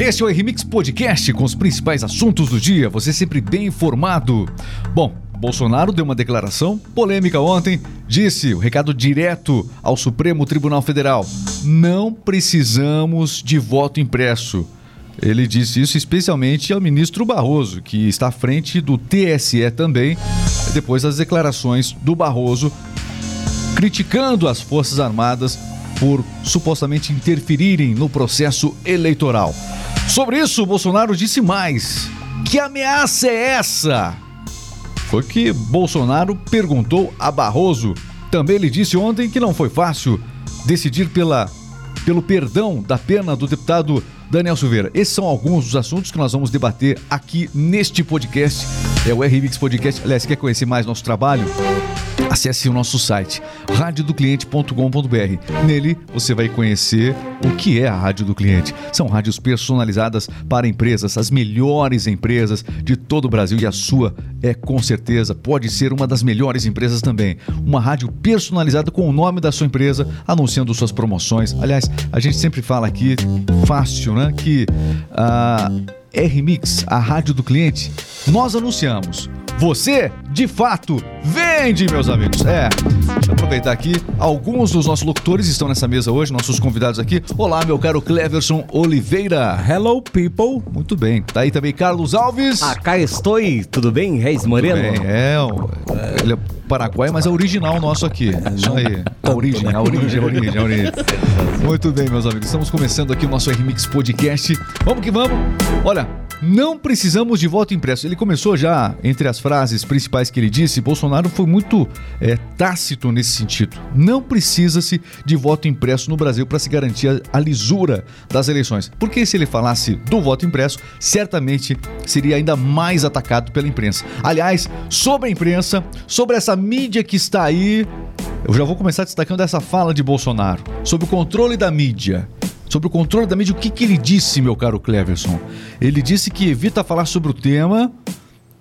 Este é o Remix Podcast com os principais assuntos do dia, você sempre bem informado. Bom, Bolsonaro deu uma declaração polêmica ontem, disse o recado direto ao Supremo Tribunal Federal: não precisamos de voto impresso. Ele disse isso especialmente ao ministro Barroso, que está à frente do TSE também, depois das declarações do Barroso criticando as Forças Armadas por supostamente interferirem no processo eleitoral. Sobre isso, Bolsonaro disse mais. Que ameaça é essa? Foi que Bolsonaro perguntou a Barroso. Também ele disse ontem que não foi fácil decidir pela, pelo perdão da pena do deputado Daniel Silveira. Esses são alguns dos assuntos que nós vamos debater aqui neste podcast. É o RMix Podcast. Aliás, quer conhecer mais nosso trabalho? Acesse o nosso site radiodocliente.com.br. Nele você vai conhecer o que é a Rádio do Cliente. São rádios personalizadas para empresas, as melhores empresas de todo o Brasil e a sua é com certeza pode ser uma das melhores empresas também. Uma rádio personalizada com o nome da sua empresa, anunciando suas promoções. Aliás, a gente sempre fala aqui fácil, né, que a R-Mix, a rádio do cliente, nós anunciamos você, de fato, vende, meus amigos. É, deixa eu aproveitar aqui. Alguns dos nossos locutores estão nessa mesa hoje, nossos convidados aqui. Olá, meu caro Cleverson Oliveira. Hello, people. Muito bem. Tá aí também Carlos Alves. Ah, cá estou. Tudo bem, Reis Moreno? Bem, é, ele é Paraguai, mas é original nosso aqui. Isso aí. A origem, a origem, a origem, a origem. Muito bem, meus amigos. Estamos começando aqui o nosso RMix Podcast. Vamos que vamos. Olha, não precisamos de voto impresso. Ele começou já, entre as frases principais que ele disse, Bolsonaro foi muito é, tácito nesse sentido. Não precisa-se de voto impresso no Brasil para se garantir a, a lisura das eleições. Porque se ele falasse do voto impresso, certamente seria ainda mais atacado pela imprensa. Aliás, sobre a imprensa, sobre essa mídia que está aí, eu já vou começar destacando essa fala de Bolsonaro sobre o controle da mídia sobre o controle da mídia. O que, que ele disse, meu caro Cleverson? Ele disse que evita falar sobre o tema,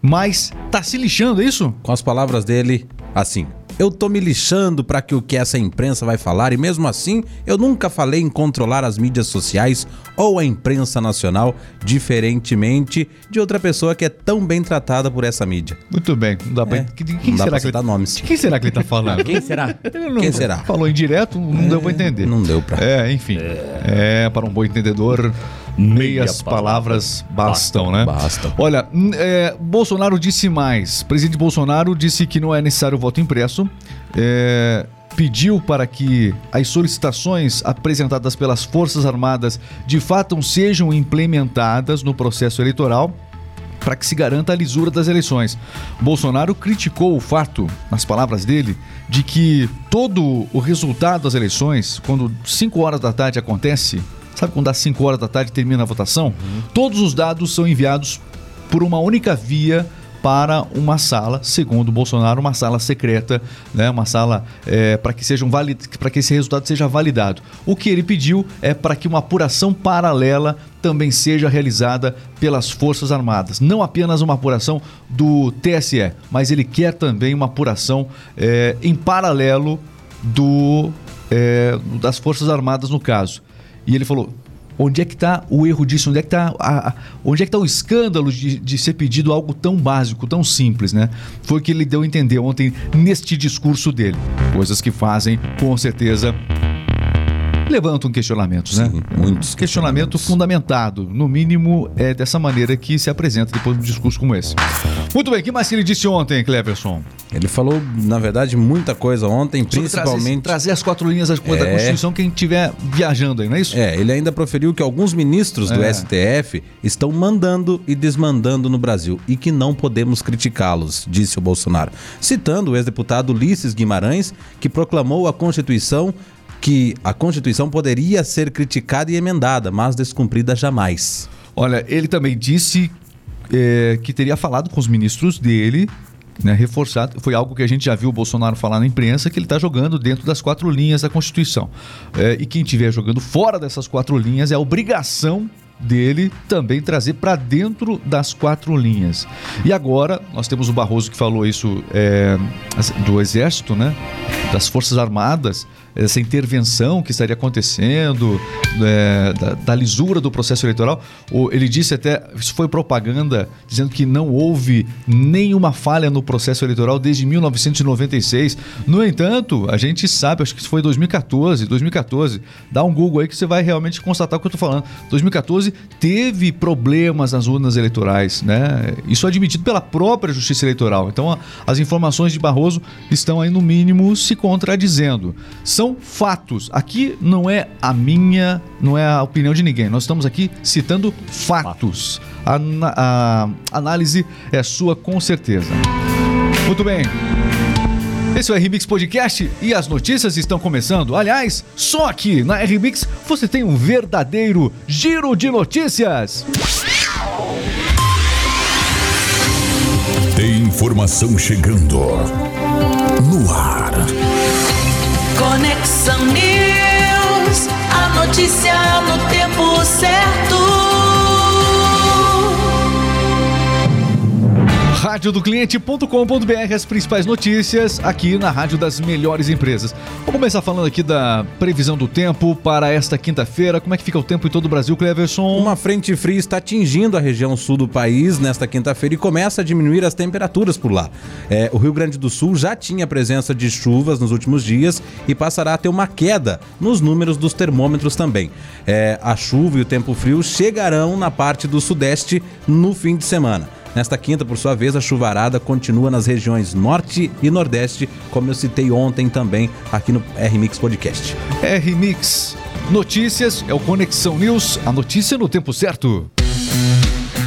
mas tá se lixando, é isso? Com as palavras dele, assim. Eu tô me lixando para que o que essa imprensa vai falar e mesmo assim eu nunca falei em controlar as mídias sociais ou a imprensa nacional, diferentemente de outra pessoa que é tão bem tratada por essa mídia. Muito bem, não dá pra... É, quem será que ele... nomes. De quem será que ele tá falando? quem será? Quem será? Falou em direto, não é, deu pra entender. Não deu pra. É, enfim. É, é para um bom entendedor meias palavras bastam, né? Bastam. Olha, é, Bolsonaro disse mais. Presidente Bolsonaro disse que não é necessário voto impresso. É, pediu para que as solicitações apresentadas pelas Forças Armadas de fato sejam implementadas no processo eleitoral para que se garanta a lisura das eleições. Bolsonaro criticou o fato, nas palavras dele, de que todo o resultado das eleições, quando 5 horas da tarde acontece, Sabe quando às 5 horas da tarde termina a votação? Uhum. Todos os dados são enviados por uma única via para uma sala, segundo Bolsonaro, uma sala secreta, né, uma sala é, para que sejam para que esse resultado seja validado. O que ele pediu é para que uma apuração paralela também seja realizada pelas Forças Armadas, não apenas uma apuração do TSE, mas ele quer também uma apuração é, em paralelo do é, das Forças Armadas no caso. E ele falou: onde é que está o erro disso? Onde é que está onde é que tá o escândalo de, de ser pedido algo tão básico, tão simples, né? Foi o que ele deu a entender ontem neste discurso dele. Coisas que fazem, com certeza, levantam questionamentos, né? Sim, muitos. Questionamento fundamentado, no mínimo é dessa maneira que se apresenta depois de um discurso como esse. Muito bem, o que mais que ele disse ontem, Cleverson? Ele falou, na verdade, muita coisa ontem, Sobre principalmente. Trazer, trazer, as quatro linhas da, é... da Constituição quem estiver viajando aí, não é isso? É, ele ainda proferiu que alguns ministros do é. STF estão mandando e desmandando no Brasil e que não podemos criticá-los, disse o Bolsonaro. Citando o ex-deputado Ulisses Guimarães, que proclamou a Constituição que a Constituição poderia ser criticada e emendada, mas descumprida jamais. Olha, ele também disse é, que teria falado com os ministros dele, né, reforçado, foi algo que a gente já viu o Bolsonaro falar na imprensa, que ele está jogando dentro das quatro linhas da Constituição. É, e quem estiver jogando fora dessas quatro linhas é a obrigação dele também trazer para dentro das quatro linhas. E agora nós temos o Barroso que falou isso é, do Exército, né? Das Forças Armadas, essa intervenção que estaria acontecendo, é, da, da, lisura do processo eleitoral. Ele disse até, isso foi propaganda, dizendo que não houve nenhuma falha no processo eleitoral desde 1996. No entanto, a gente sabe, acho que isso foi 2014, 2014, dá um Google aí que você vai realmente constatar o que eu estou falando. 2014 teve problemas nas urnas eleitorais, né? Isso é admitido pela própria Justiça Eleitoral. Então, as informações de Barroso estão aí no mínimo se contradizendo são fatos. Aqui não é a minha, não é a opinião de ninguém. Nós estamos aqui citando fatos. A, a, a análise é sua com certeza. Muito bem. Esse é o RMix Podcast e as notícias estão começando. Aliás, só aqui na RMix você tem um verdadeiro giro de notícias. Tem informação chegando no ar. radiodocliente.com.br as principais notícias aqui na Rádio das Melhores Empresas. Vamos começar falando aqui da previsão do tempo para esta quinta-feira. Como é que fica o tempo em todo o Brasil, Cleverson? Uma frente fria está atingindo a região sul do país nesta quinta-feira e começa a diminuir as temperaturas por lá. É, o Rio Grande do Sul já tinha presença de chuvas nos últimos dias e passará a ter uma queda nos números dos termômetros também. É, a chuva e o tempo frio chegarão na parte do sudeste no fim de semana. Nesta quinta, por sua vez, a chuvarada continua nas regiões norte e nordeste, como eu citei ontem também aqui no R-Mix Podcast. R-Mix Notícias é o Conexão News, a notícia no tempo certo.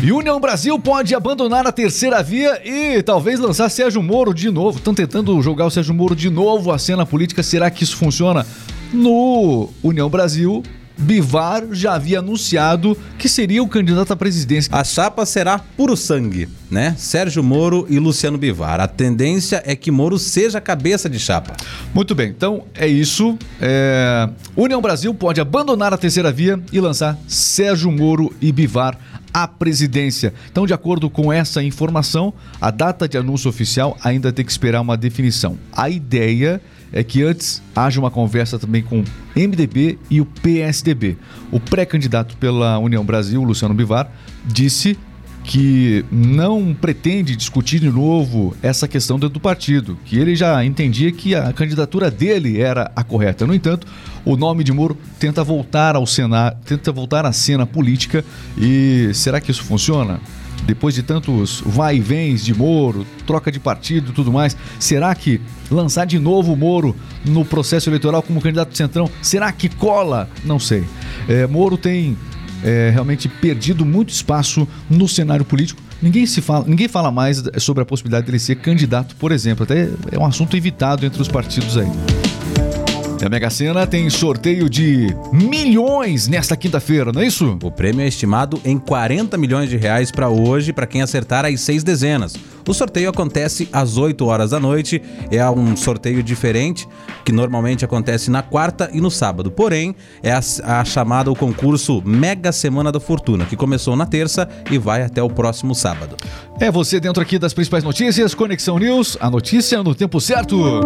União Brasil pode abandonar a terceira via e talvez lançar Sérgio Moro de novo. Estão tentando jogar o Sérgio Moro de novo à cena política. Será que isso funciona? No União Brasil, Bivar já havia anunciado que seria o candidato à presidência. A chapa será puro sangue, né? Sérgio Moro e Luciano Bivar. A tendência é que Moro seja a cabeça de chapa. Muito bem, então é isso. É... União Brasil pode abandonar a terceira via e lançar Sérgio Moro e Bivar à presidência. Então, de acordo com essa informação, a data de anúncio oficial ainda tem que esperar uma definição. A ideia é que antes haja uma conversa também com MDB e o PSDB. O pré-candidato pela União Brasil, Luciano Bivar, disse que não pretende discutir de novo essa questão dentro do partido, que ele já entendia que a candidatura dele era a correta. No entanto, o nome de Moro tenta voltar ao cenário, tenta voltar à cena política e será que isso funciona? depois de tantos vai e vens de Moro, troca de partido e tudo mais, será que lançar de novo o Moro no processo eleitoral como candidato centrão, será que cola? Não sei. É, Moro tem é, realmente perdido muito espaço no cenário político. Ninguém, se fala, ninguém fala mais sobre a possibilidade dele ser candidato, por exemplo. Até é um assunto evitado entre os partidos aí. A Mega Sena tem sorteio de milhões nesta quinta-feira, não é isso? O prêmio é estimado em 40 milhões de reais para hoje, para quem acertar as seis dezenas. O sorteio acontece às 8 horas da noite. É um sorteio diferente, que normalmente acontece na quarta e no sábado. Porém, é a, a chamada o concurso Mega Semana da Fortuna, que começou na terça e vai até o próximo sábado. É você dentro aqui das principais notícias, Conexão News, a notícia no tempo certo.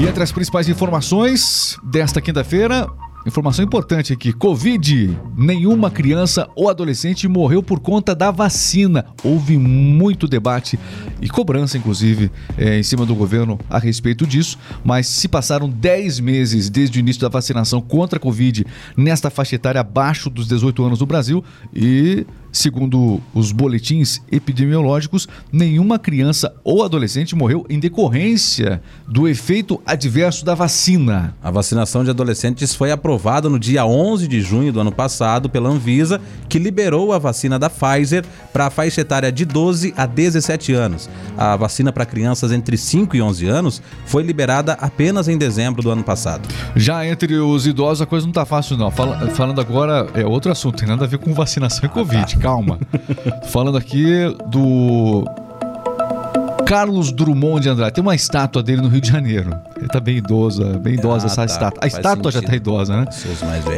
E entre as principais informações desta quinta-feira, Informação importante aqui: Covid. Nenhuma criança ou adolescente morreu por conta da vacina. Houve muito debate e cobrança, inclusive, é, em cima do governo a respeito disso. Mas se passaram 10 meses desde o início da vacinação contra a Covid nesta faixa etária abaixo dos 18 anos no Brasil e Segundo os boletins epidemiológicos, nenhuma criança ou adolescente morreu em decorrência do efeito adverso da vacina. A vacinação de adolescentes foi aprovada no dia 11 de junho do ano passado pela Anvisa, que liberou a vacina da Pfizer para a faixa etária de 12 a 17 anos. A vacina para crianças entre 5 e 11 anos foi liberada apenas em dezembro do ano passado. Já entre os idosos a coisa não está fácil não. falando agora é outro assunto, tem nada a ver com vacinação e Covid. Calma. Falando aqui do Carlos Drummond de Andrade. Tem uma estátua dele no Rio de Janeiro. Ele tá bem idosa, bem idosa Ah, essa tá. estátua. A Faz estátua já sentido. tá idosa, né?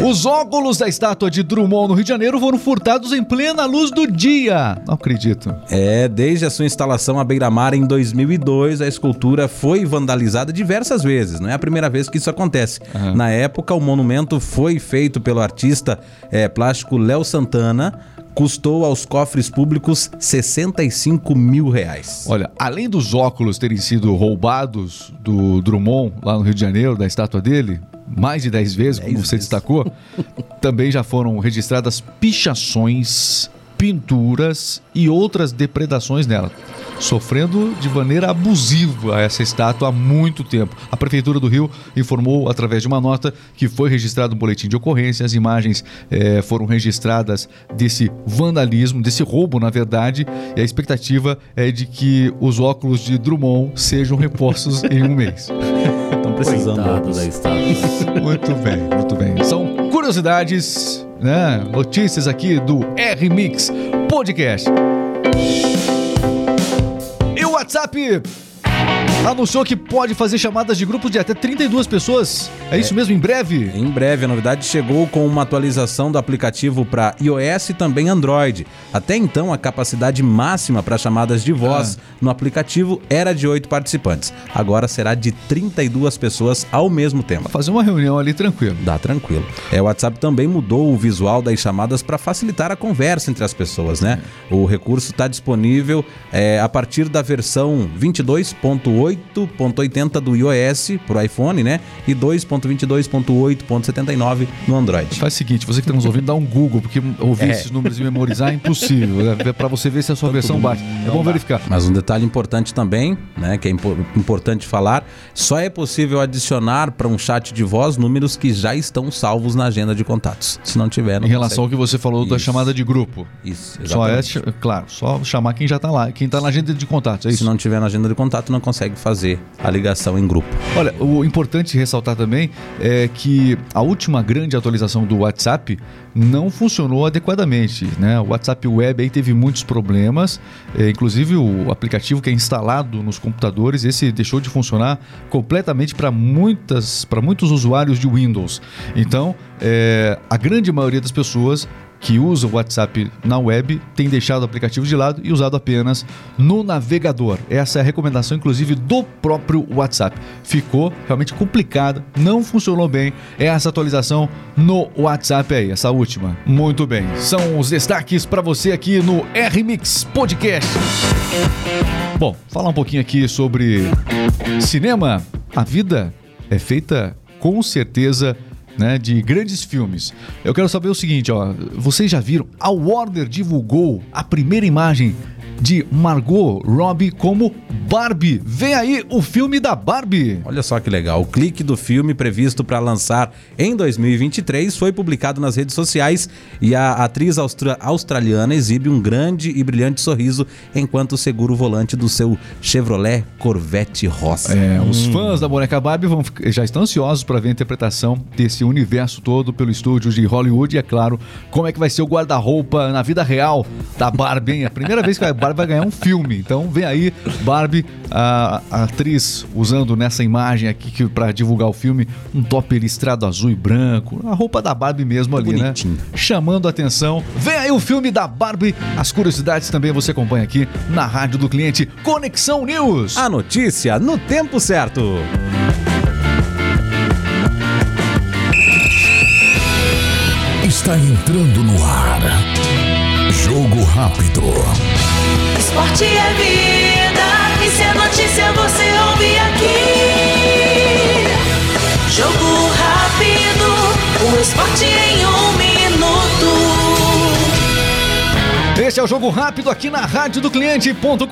Os óculos da estátua de Drummond no Rio de Janeiro foram furtados em plena luz do dia. Não acredito. É, desde a sua instalação à beira-mar em 2002, a escultura foi vandalizada diversas vezes. Não é a primeira vez que isso acontece. Na época, o monumento foi feito pelo artista é, plástico Léo Santana. Custou aos cofres públicos 65 mil reais. Olha, além dos óculos terem sido roubados do Drummond lá no Rio de Janeiro, da estátua dele, mais de 10 vezes, como você vezes. destacou, também já foram registradas pichações, pinturas e outras depredações nela. Sofrendo de maneira abusiva essa estátua há muito tempo. A Prefeitura do Rio informou, através de uma nota, que foi registrado um boletim de ocorrência. As imagens eh, foram registradas desse vandalismo, desse roubo, na verdade. E a expectativa é de que os óculos de Drummond sejam repostos em um mês. Estão precisando. Coitado óculos. da estátua. Muito bem, muito bem. São curiosidades, né? Notícias aqui do R-Mix Podcast. WhatsApp anunciou que pode fazer chamadas de grupos de até 32 pessoas. É isso mesmo, em breve? Em breve, a novidade chegou com uma atualização do aplicativo para iOS e também Android. Até então, a capacidade máxima para chamadas de voz no aplicativo era de 8 participantes. Agora será de 32 pessoas ao mesmo tempo. Fazer uma reunião ali tranquilo. Dá tranquilo. É, o WhatsApp também mudou o visual das chamadas para facilitar a conversa entre as pessoas, né? O recurso está disponível é, a partir da versão 22.8.80 do iOS para o iPhone, né? E 2.22.8.79 no Android. Faz o seguinte, você que está nos ouvindo, dá um Google, porque ouvir É. esses números e memorizar é impossível. É para você ver se a sua versão bate. É bom verificar. Mas um detalhe importante também, né, que é impo- importante falar, só é possível adicionar para um chat de voz números que já estão salvos na agenda de contatos. Se não tiver, não Em relação ao consegue. que você falou da Isso. chamada de grupo. Isso, Só é, exatamente. claro, só chamar quem já tá lá, quem tá na agenda de contatos, é Se isso? não tiver na agenda de contato, não consegue fazer a ligação em grupo. Olha, o importante ressaltar também é que a última grande atualização do WhatsApp não funcionou adequadamente, né? O WhatsApp Web aí teve muitos problemas, é, inclusive o aplicativo que é instalado nos computadores, esse deixou de funcionar completamente para muitas, para muitos usuários de Windows. Então, é, a grande maioria das pessoas que usa o WhatsApp na web tem deixado o aplicativo de lado e usado apenas no navegador. Essa é a recomendação, inclusive, do próprio WhatsApp. Ficou realmente complicado, não funcionou bem essa atualização no WhatsApp aí, essa última. Muito bem, são os destaques para você aqui no R-Mix Podcast. Bom, falar um pouquinho aqui sobre cinema. A vida é feita com certeza né, de grandes filmes. Eu quero saber o seguinte, ó, vocês já viram? A Warner divulgou a primeira imagem de Margot Robbie como Barbie. Vem aí o filme da Barbie. Olha só que legal. O clique do filme previsto para lançar em 2023 foi publicado nas redes sociais e a atriz austra- australiana exibe um grande e brilhante sorriso enquanto segura o volante do seu Chevrolet Corvette rosa. É, os fãs da boneca Barbie vão, já estão ansiosos para ver a interpretação desse universo todo pelo estúdio de Hollywood e, é claro, como é que vai ser o guarda-roupa na vida real da Barbie, hein? É a primeira vez que a Barbie vai ganhar um filme. Então vem aí, Barbie, a, a atriz usando nessa imagem aqui para divulgar o filme, um top listrado azul e branco, a roupa da Barbie mesmo ali, Bonitinho. né? Chamando a atenção. Vem aí o filme da Barbie. As curiosidades também você acompanha aqui na Rádio do Cliente Conexão News. A notícia no tempo certo. Está entrando no ar. Jogo rápido. Esporte é vida, e se é notícia você ouve aqui. Jogo rápido, o esporte em Este é o Jogo Rápido aqui na rádio do cliente.com.br.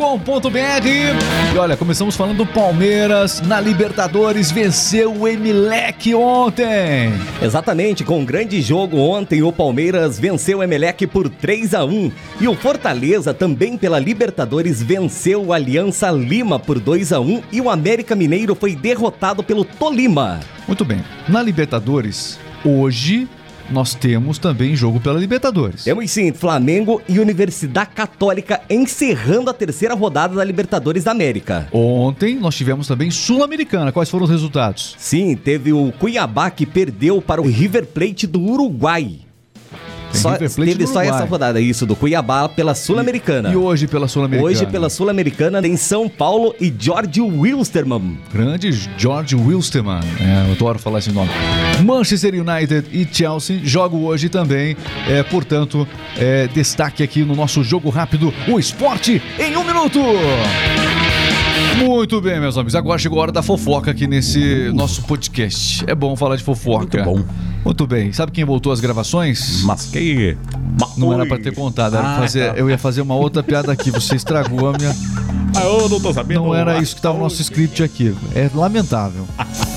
E olha, começamos falando do Palmeiras na Libertadores, venceu o Emelec ontem. Exatamente, com um grande jogo ontem, o Palmeiras venceu o Emelec por 3 a 1 e o Fortaleza também pela Libertadores venceu o Aliança Lima por 2 a 1 e o América Mineiro foi derrotado pelo Tolima. Muito bem, na Libertadores, hoje, nós temos também jogo pela Libertadores. Temos sim, Flamengo e Universidade Católica encerrando a terceira rodada da Libertadores da América. Ontem nós tivemos também Sul-Americana. Quais foram os resultados? Sim, teve o Cuiabá que perdeu para o River Plate do Uruguai. Tem Só, teve só essa rodada, isso, do Cuiabá pela Sul-Americana. E hoje pela Sul-Americana? Hoje pela Sul-Americana tem São Paulo e George Wilstermann. Grande George Wilstermann. É, eu adoro falar esse nome. Manchester United e Chelsea jogam hoje também. É, portanto, é, destaque aqui no nosso jogo rápido: o esporte em um minuto. Muito bem, meus amigos. Agora chegou a hora da fofoca aqui nesse nosso podcast. É bom falar de fofoca. Muito bom. Muito bem. Sabe quem voltou às gravações? Mas que. Não era pra ter contado. Ah, fazer, tá. eu ia fazer uma outra piada aqui. Você estragou a minha. Ah, eu não tô sabendo. Não era isso que estava no nosso script aqui. É lamentável.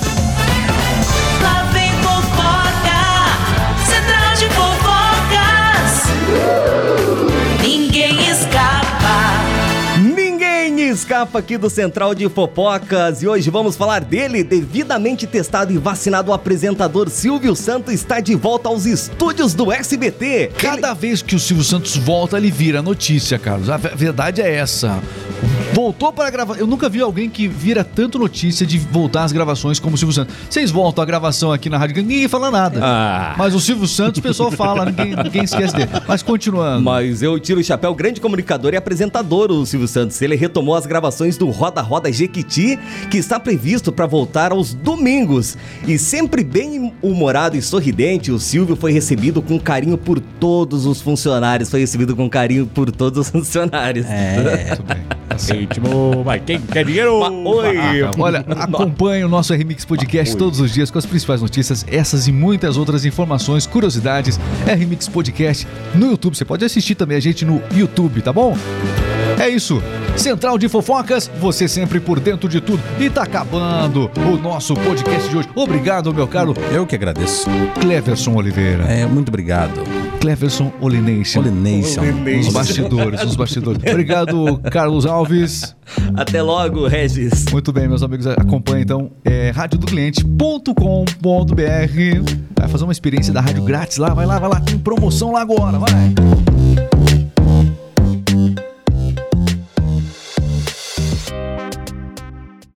Aqui do Central de Fofocas e hoje vamos falar dele. Devidamente testado e vacinado, o apresentador Silvio Santos está de volta aos estúdios do SBT. Cada vez que o Silvio Santos volta, ele vira notícia, Carlos. A ve- verdade é essa. Voltou para gravar. Eu nunca vi alguém que vira tanto notícia de voltar às gravações como o Silvio Santos. Vocês voltam a gravação aqui na Rádio ninguém fala nada. Ah. Mas o Silvio Santos, o pessoal fala, ninguém, ninguém esquece dele. Mas continuando. Mas eu tiro o chapéu, grande comunicador e apresentador, o Silvio Santos. Ele retomou as gravações do Roda Roda Jequiti, que está previsto para voltar aos domingos. E sempre bem humorado e sorridente, o Silvio foi recebido com carinho por todos os funcionários. Foi recebido com carinho por todos os funcionários. É. Muito bem. Tá mas quem quer dinheiro? Oi! Olha, acompanhe o nosso Remix Podcast todos os dias com as principais notícias, essas e muitas outras informações, curiosidades. Remix Podcast no YouTube. Você pode assistir também a gente no YouTube, tá bom? É isso. Central de Fofocas, você sempre por dentro de tudo. E tá acabando o nosso podcast de hoje. Obrigado, meu caro Eu que agradeço. Cleverson Oliveira. É, muito obrigado. Cleverson Olination. Pollination. Os bastidores, os bastidores. Obrigado, Carlos Alves. Até logo, Regis. Muito bem, meus amigos, acompanhe então é, radiodocliente.com.br. Vai fazer uma experiência da rádio grátis lá, vai lá, vai lá, tem promoção lá agora, vai.